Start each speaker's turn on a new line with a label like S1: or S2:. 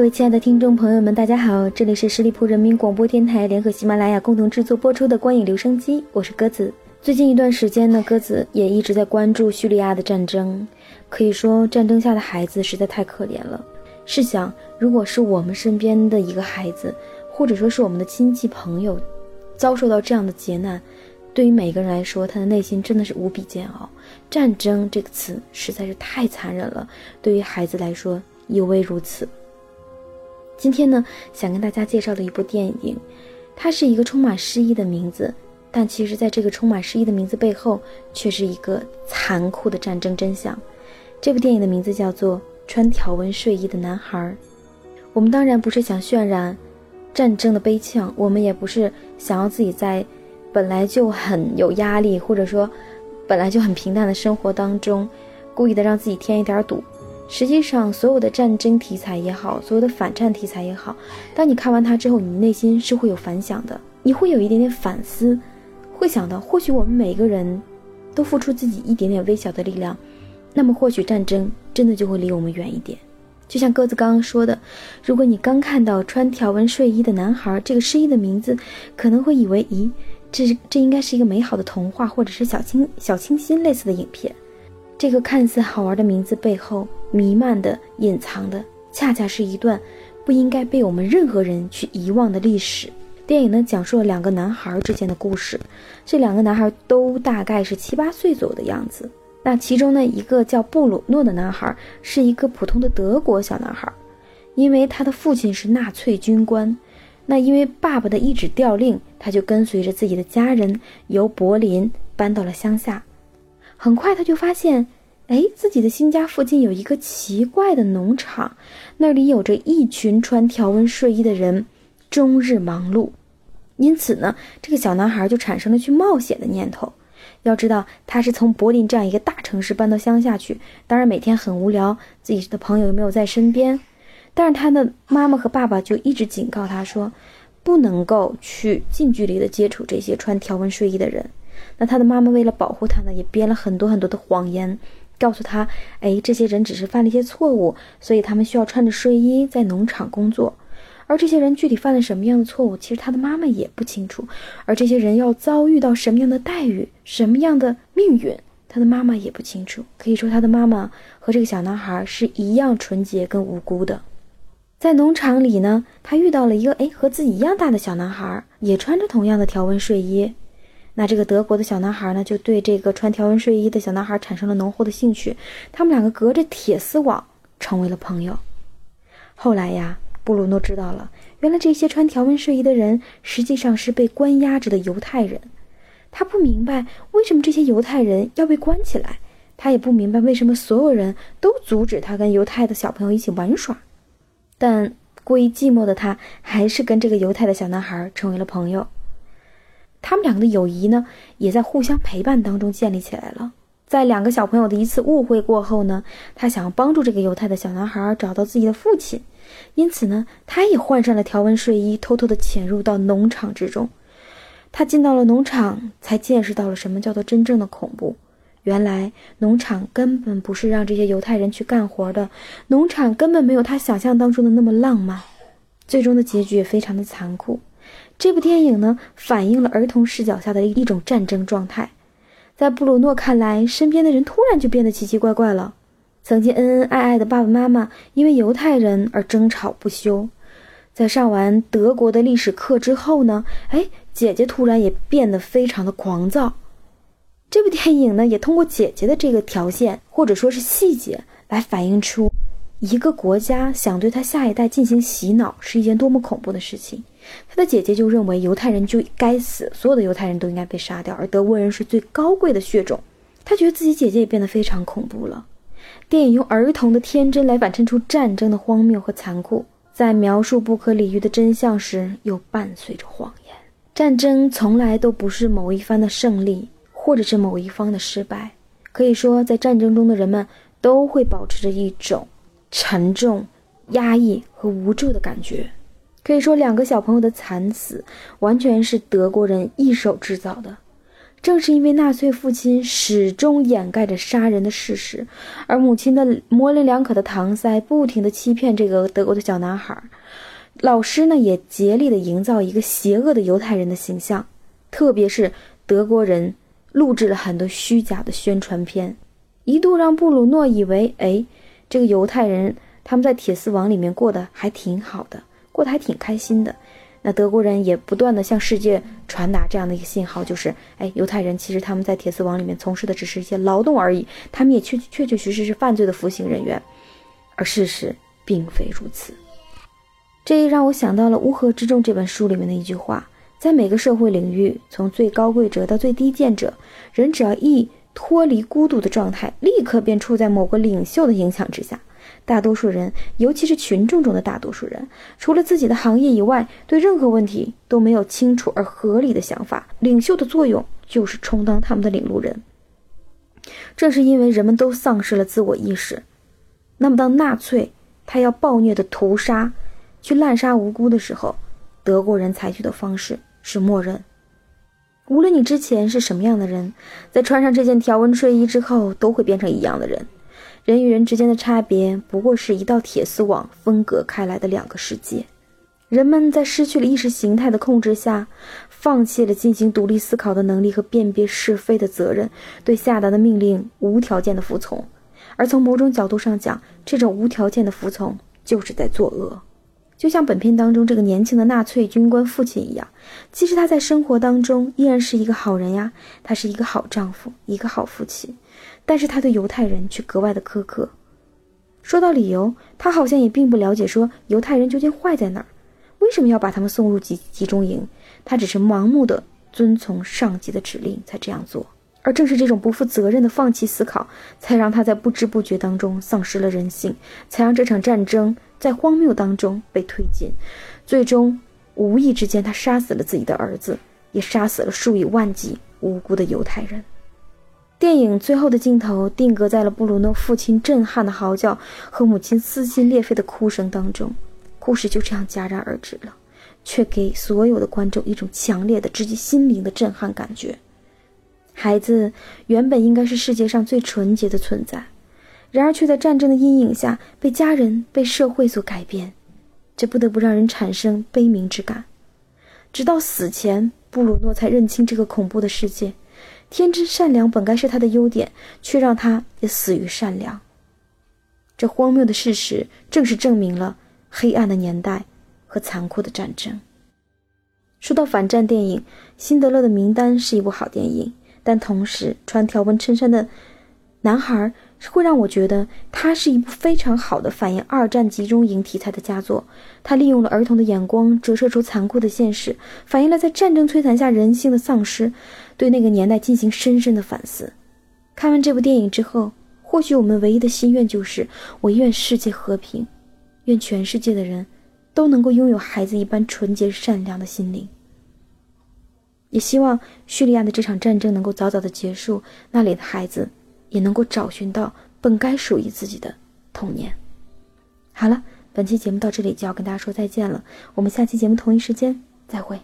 S1: 各位亲爱的听众朋友们，大家好，这里是十里铺人民广播电台联合喜马拉雅共同制作播出的光影留声机，我是鸽子。最近一段时间呢，鸽子也一直在关注叙利亚的战争。可以说，战争下的孩子实在太可怜了。试想，如果是我们身边的一个孩子，或者说是我们的亲戚朋友，遭受到这样的劫难，对于每个人来说，他的内心真的是无比煎熬。战争这个词实在是太残忍了，对于孩子来说尤为如此。今天呢，想跟大家介绍的一部电影，它是一个充满诗意的名字，但其实在这个充满诗意的名字背后，却是一个残酷的战争真相。这部电影的名字叫做《穿条纹睡衣的男孩》。我们当然不是想渲染战争的悲怆，我们也不是想要自己在本来就很有压力，或者说本来就很平淡的生活当中，故意的让自己添一点堵。实际上，所有的战争题材也好，所有的反战题材也好，当你看完它之后，你内心是会有反响的，你会有一点点反思，会想到，或许我们每个人都付出自己一点点微小的力量，那么或许战争真的就会离我们远一点。就像鸽子刚刚说的，如果你刚看到穿条纹睡衣的男孩这个诗意的名字，可能会以为，咦，这这应该是一个美好的童话，或者是小清小清新类似的影片。这个看似好玩的名字背后，弥漫的、隐藏的，恰恰是一段不应该被我们任何人去遗忘的历史。电影呢，讲述了两个男孩之间的故事。这两个男孩都大概是七八岁左右的样子。那其中呢，一个叫布鲁诺的男孩是一个普通的德国小男孩，因为他的父亲是纳粹军官。那因为爸爸的一纸调令，他就跟随着自己的家人由柏林搬到了乡下。很快他就发现，哎，自己的新家附近有一个奇怪的农场，那里有着一群穿条纹睡衣的人，终日忙碌。因此呢，这个小男孩就产生了去冒险的念头。要知道，他是从柏林这样一个大城市搬到乡下去，当然每天很无聊，自己的朋友又没有在身边。但是他的妈妈和爸爸就一直警告他说，不能够去近距离的接触这些穿条纹睡衣的人。那他的妈妈为了保护他呢，也编了很多很多的谎言，告诉他，哎，这些人只是犯了一些错误，所以他们需要穿着睡衣在农场工作。而这些人具体犯了什么样的错误，其实他的妈妈也不清楚。而这些人要遭遇到什么样的待遇，什么样的命运，他的妈妈也不清楚。可以说，他的妈妈和这个小男孩是一样纯洁跟无辜的。在农场里呢，他遇到了一个哎和自己一样大的小男孩，也穿着同样的条纹睡衣。那这个德国的小男孩呢，就对这个穿条纹睡衣的小男孩产生了浓厚的兴趣。他们两个隔着铁丝网成为了朋友。后来呀，布鲁诺知道了，原来这些穿条纹睡衣的人实际上是被关押着的犹太人。他不明白为什么这些犹太人要被关起来，他也不明白为什么所有人都阻止他跟犹太的小朋友一起玩耍。但过于寂寞的他，还是跟这个犹太的小男孩成为了朋友。他们两个的友谊呢，也在互相陪伴当中建立起来了。在两个小朋友的一次误会过后呢，他想要帮助这个犹太的小男孩找到自己的父亲，因此呢，他也换上了条纹睡衣，偷偷的潜入到农场之中。他进到了农场，才见识到了什么叫做真正的恐怖。原来农场根本不是让这些犹太人去干活的，农场根本没有他想象当中的那么浪漫。最终的结局也非常的残酷。这部电影呢，反映了儿童视角下的一种战争状态。在布鲁诺看来，身边的人突然就变得奇奇怪怪了。曾经恩恩爱爱的爸爸妈妈，因为犹太人而争吵不休。在上完德国的历史课之后呢，哎，姐姐突然也变得非常的狂躁。这部电影呢，也通过姐姐的这个条线或者说是细节，来反映出一个国家想对他下一代进行洗脑是一件多么恐怖的事情。他的姐姐就认为犹太人就该死，所有的犹太人都应该被杀掉，而德国人是最高贵的血种。他觉得自己姐姐也变得非常恐怖了。电影用儿童的天真来反衬出战争的荒谬和残酷，在描述不可理喻的真相时，又伴随着谎言。战争从来都不是某一方的胜利，或者是某一方的失败。可以说，在战争中的人们都会保持着一种沉重、压抑和无助的感觉。可以说，两个小朋友的惨死完全是德国人一手制造的。正是因为纳粹父亲始终掩盖着杀人的事实，而母亲的模棱两可的搪塞，不停地欺骗这个德国的小男孩。老师呢，也竭力地营造一个邪恶的犹太人的形象，特别是德国人录制了很多虚假的宣传片，一度让布鲁诺以为，哎，这个犹太人他们在铁丝网里面过得还挺好的，过得还挺开心的。那德国人也不断的向世界传达这样的一个信号，就是，哎，犹太人其实他们在铁丝网里面从事的只是一些劳动而已，他们也确确确实实是犯罪的服刑人员，而事实并非如此。这也让我想到了《乌合之众》这本书里面的一句话：在每个社会领域，从最高贵者到最低贱者，人只要一脱离孤独的状态，立刻便处在某个领袖的影响之下。大多数人，尤其是群众中的大多数人，除了自己的行业以外，对任何问题都没有清楚而合理的想法。领袖的作用就是充当他们的领路人。正是因为人们都丧失了自我意识，那么当纳粹他要暴虐的屠杀、去滥杀无辜的时候，德国人采取的方式是默认。无论你之前是什么样的人，在穿上这件条纹睡衣之后，都会变成一样的人。人与人之间的差别，不过是一道铁丝网分隔开来的两个世界。人们在失去了意识形态的控制下，放弃了进行独立思考的能力和辨别是非的责任，对下达的命令无条件的服从。而从某种角度上讲，这种无条件的服从就是在作恶。就像本片当中这个年轻的纳粹军官父亲一样，其实他在生活当中依然是一个好人呀，他是一个好丈夫，一个好父亲。但是他对犹太人却格外的苛刻。说到理由，他好像也并不了解，说犹太人究竟坏在哪儿，为什么要把他们送入集集中营？他只是盲目的遵从上级的指令才这样做。而正是这种不负责任的放弃思考，才让他在不知不觉当中丧失了人性，才让这场战争在荒谬当中被推进，最终无意之间他杀死了自己的儿子，也杀死了数以万计无辜的犹太人。电影最后的镜头定格在了布鲁诺父亲震撼的嚎叫和母亲撕心裂肺的哭声当中，故事就这样戛然而止了，却给所有的观众一种强烈的、直击心灵的震撼感觉。孩子原本应该是世界上最纯洁的存在，然而却在战争的阴影下被家人、被社会所改变，这不得不让人产生悲悯之感。直到死前，布鲁诺才认清这个恐怖的世界。天真善良本该是他的优点，却让他也死于善良。这荒谬的事实，正是证明了黑暗的年代和残酷的战争。说到反战电影，《辛德勒的名单》是一部好电影，但同时穿条纹衬衫的男孩。会让我觉得它是一部非常好的反映二战集中营题材的佳作。它利用了儿童的眼光，折射出残酷的现实，反映了在战争摧残下人性的丧失，对那个年代进行深深的反思。看完这部电影之后，或许我们唯一的心愿就是：我愿世界和平，愿全世界的人都能够拥有孩子一般纯洁善良的心灵。也希望叙利亚的这场战争能够早早的结束，那里的孩子。也能够找寻到本该属于自己的童年。好了，本期节目到这里就要跟大家说再见了，我们下期节目同一时间再会。